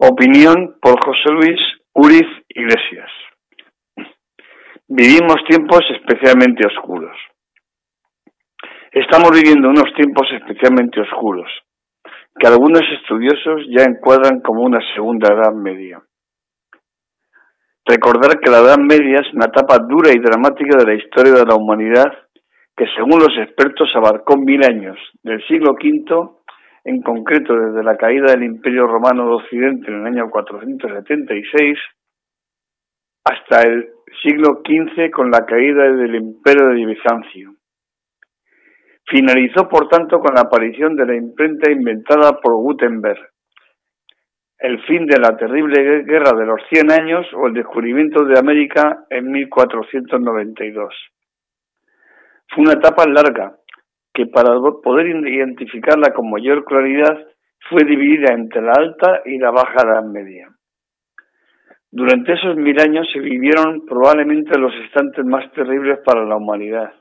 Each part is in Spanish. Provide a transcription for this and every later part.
Opinión por José Luis Uriz Iglesias. Vivimos tiempos especialmente oscuros. Estamos viviendo unos tiempos especialmente oscuros, que algunos estudiosos ya encuadran como una segunda edad media. Recordar que la Edad Media es una etapa dura y dramática de la historia de la humanidad que según los expertos abarcó mil años, del siglo V, en concreto desde la caída del Imperio Romano de Occidente en el año 476, hasta el siglo XV con la caída del Imperio de Bizancio. Finalizó, por tanto, con la aparición de la imprenta inventada por Gutenberg, el fin de la terrible guerra de los Cien Años o el descubrimiento de América en 1492. Fue una etapa larga que para poder identificarla con mayor claridad fue dividida entre la alta y la baja edad media. Durante esos mil años se vivieron probablemente los instantes más terribles para la humanidad.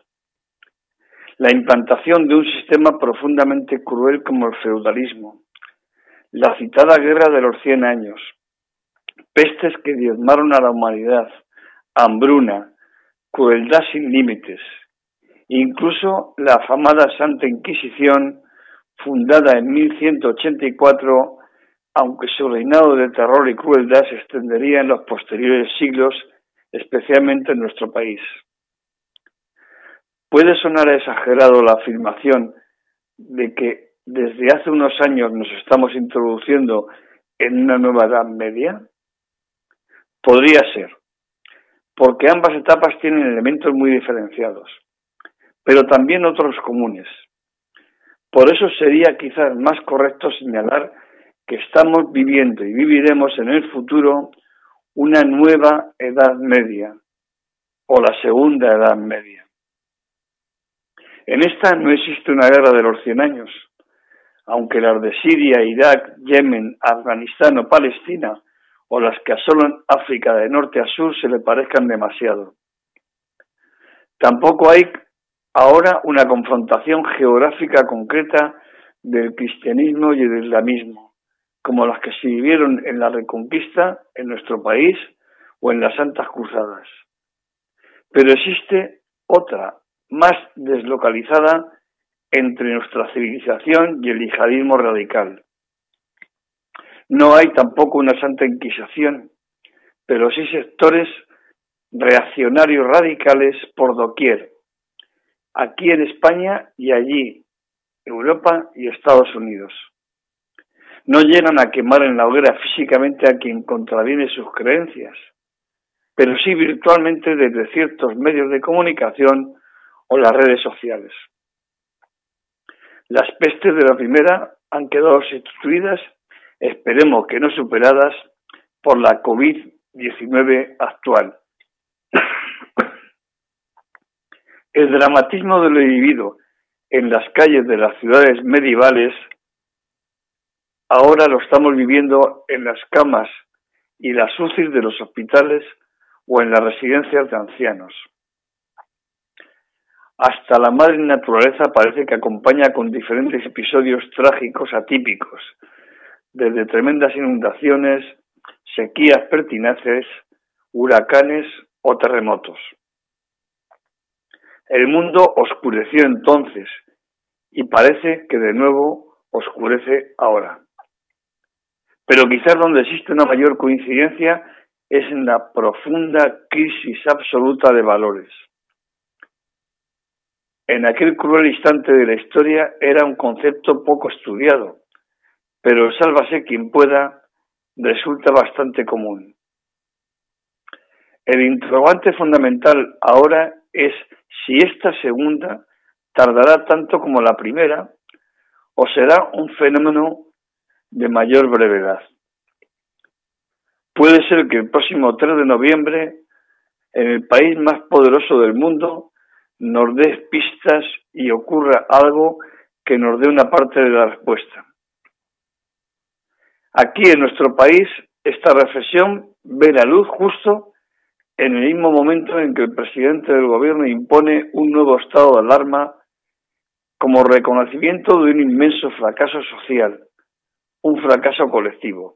La implantación de un sistema profundamente cruel como el feudalismo, la citada guerra de los cien años, pestes que diezmaron a la humanidad, hambruna, crueldad sin límites, incluso la afamada Santa Inquisición, fundada en 1184, aunque su reinado de terror y crueldad se extendería en los posteriores siglos, especialmente en nuestro país. Puede sonar exagerado la afirmación de que desde hace unos años nos estamos introduciendo en una nueva edad media? Podría ser, porque ambas etapas tienen elementos muy diferenciados, pero también otros comunes. Por eso sería quizás más correcto señalar que estamos viviendo y viviremos en el futuro una nueva edad media o la segunda edad media. En esta no existe una guerra de los cien años, aunque las de Siria, Irak, Yemen, Afganistán o Palestina, o las que asolan África de norte a sur, se le parezcan demasiado. Tampoco hay ahora una confrontación geográfica concreta del cristianismo y del islamismo, como las que se vivieron en la Reconquista, en nuestro país o en las Santas Cruzadas. Pero existe otra, más deslocalizada, entre nuestra civilización y el yihadismo radical. No hay tampoco una santa inquisición, pero sí sectores reaccionarios radicales por doquier, aquí en España y allí, Europa y Estados Unidos. No llegan a quemar en la hoguera físicamente a quien contraviene sus creencias, pero sí virtualmente desde ciertos medios de comunicación o las redes sociales. Las pestes de la primera han quedado sustituidas, esperemos que no superadas, por la COVID-19 actual. El dramatismo de lo vivido en las calles de las ciudades medievales, ahora lo estamos viviendo en las camas y las UCIs de los hospitales o en las residencias de ancianos. Hasta la madre naturaleza parece que acompaña con diferentes episodios trágicos atípicos, desde tremendas inundaciones, sequías pertinaces, huracanes o terremotos. El mundo oscureció entonces y parece que de nuevo oscurece ahora. Pero quizás donde existe una mayor coincidencia es en la profunda crisis absoluta de valores en aquel cruel instante de la historia era un concepto poco estudiado, pero sálvase quien pueda resulta bastante común. El interrogante fundamental ahora es si esta segunda tardará tanto como la primera o será un fenómeno de mayor brevedad. Puede ser que el próximo 3 de noviembre, en el país más poderoso del mundo, nos dé pistas y ocurra algo que nos dé una parte de la respuesta. Aquí en nuestro país, esta reflexión ve la luz justo en el mismo momento en que el presidente del gobierno impone un nuevo estado de alarma como reconocimiento de un inmenso fracaso social, un fracaso colectivo.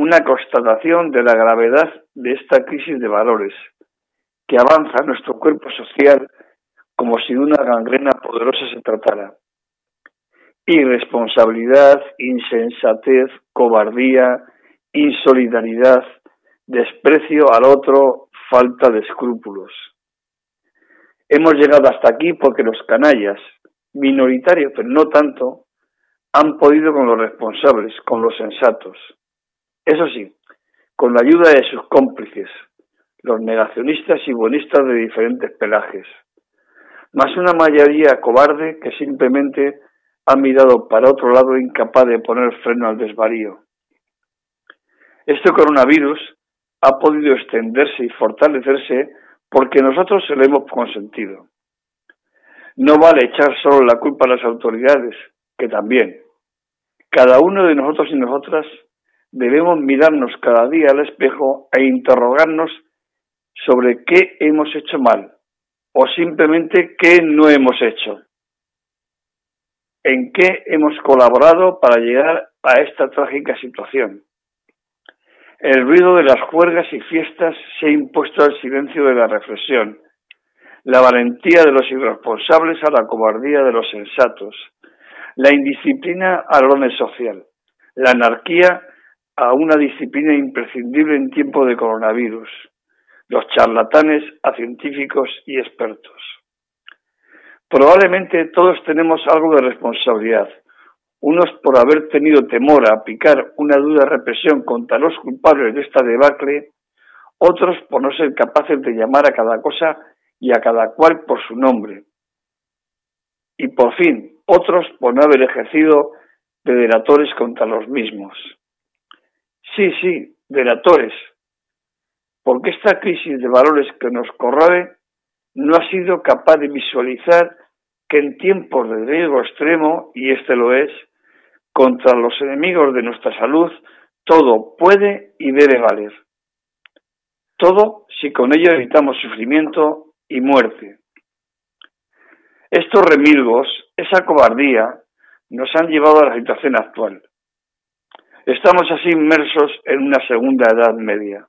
una constatación de la gravedad de esta crisis de valores que avanza nuestro cuerpo social como si de una gangrena poderosa se tratara. Irresponsabilidad, insensatez, cobardía, insolidaridad, desprecio al otro, falta de escrúpulos. Hemos llegado hasta aquí porque los canallas, minoritarios pero no tanto, han podido con los responsables, con los sensatos. Eso sí, con la ayuda de sus cómplices, los negacionistas y buenistas de diferentes pelajes, más una mayoría cobarde que simplemente ha mirado para otro lado incapaz de poner freno al desvarío. Este coronavirus ha podido extenderse y fortalecerse porque nosotros se lo hemos consentido. No vale echar solo la culpa a las autoridades, que también. Cada uno de nosotros y nosotras debemos mirarnos cada día al espejo e interrogarnos sobre qué hemos hecho mal o simplemente qué no hemos hecho. En qué hemos colaborado para llegar a esta trágica situación. El ruido de las juergas y fiestas se ha impuesto al silencio de la reflexión, la valentía de los irresponsables a la cobardía de los sensatos, la indisciplina al orden social, la anarquía a una disciplina imprescindible en tiempo de coronavirus, los charlatanes a científicos y expertos. Probablemente todos tenemos algo de responsabilidad, unos por haber tenido temor a aplicar una dura represión contra los culpables de esta debacle, otros por no ser capaces de llamar a cada cosa y a cada cual por su nombre. Y por fin, otros por no haber ejercido de delatores contra los mismos. Sí, sí, delatores, porque esta crisis de valores que nos corroe no ha sido capaz de visualizar que en tiempos de riesgo extremo, y este lo es, contra los enemigos de nuestra salud, todo puede y debe valer. Todo si con ello evitamos sufrimiento y muerte. Estos remilgos, esa cobardía, nos han llevado a la situación actual. Estamos así inmersos en una segunda edad media.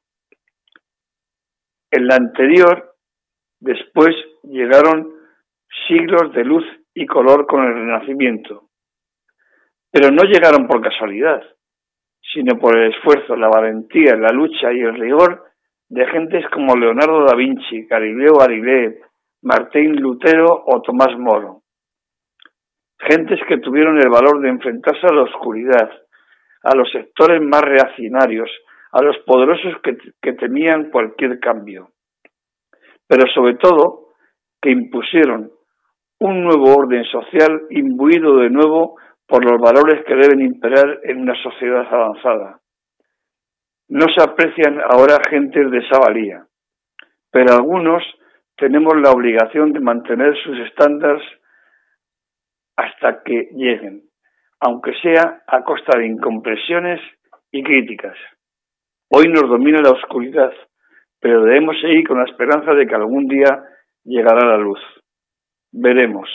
En la anterior, después llegaron siglos de luz y color con el Renacimiento, pero no llegaron por casualidad, sino por el esfuerzo, la valentía, la lucha y el rigor de gentes como Leonardo da Vinci, Galileo Galilei, Martín Lutero o Tomás Moro. Gentes que tuvieron el valor de enfrentarse a la oscuridad, a los sectores más reaccionarios, a los poderosos que, que temían cualquier cambio. Pero sobre todo, que impusieron un nuevo orden social imbuido de nuevo por los valores que deben imperar en una sociedad avanzada. No se aprecian ahora gentes de esa valía, pero algunos tenemos la obligación de mantener sus estándares hasta que lleguen, aunque sea a costa de incompresiones y críticas. Hoy nos domina la oscuridad, pero debemos seguir con la esperanza de que algún día llegará la luz. Veremos.